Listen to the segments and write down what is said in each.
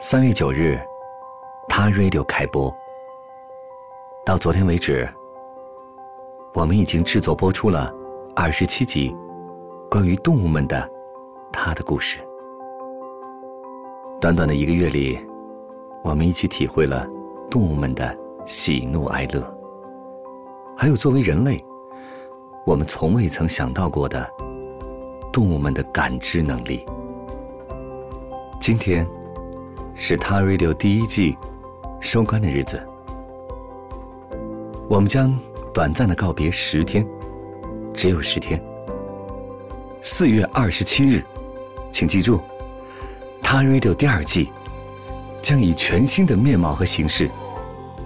三月九日，他 Radio 开播。到昨天为止，我们已经制作播出了二十七集关于动物们的他的故事。短短的一个月里，我们一起体会了动物们的喜怒哀乐，还有作为人类，我们从未曾想到过的动物们的感知能力。今天。是 Ta Radio 第一季收官的日子，我们将短暂的告别十天，只有十天。四月二十七日，请记住，，Ta Radio 第二季将以全新的面貌和形式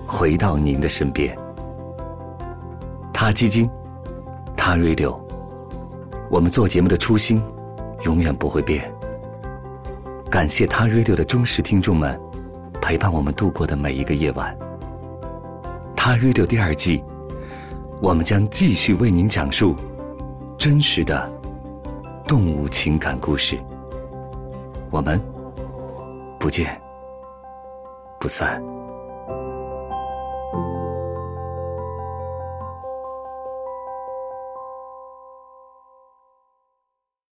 回到您的身边。他基金，他 Radio，我们做节目的初心永远不会变。感谢他 Radio 的忠实听众们，陪伴我们度过的每一个夜晚。他 Radio 第二季，我们将继续为您讲述真实的动物情感故事。我们不见不散。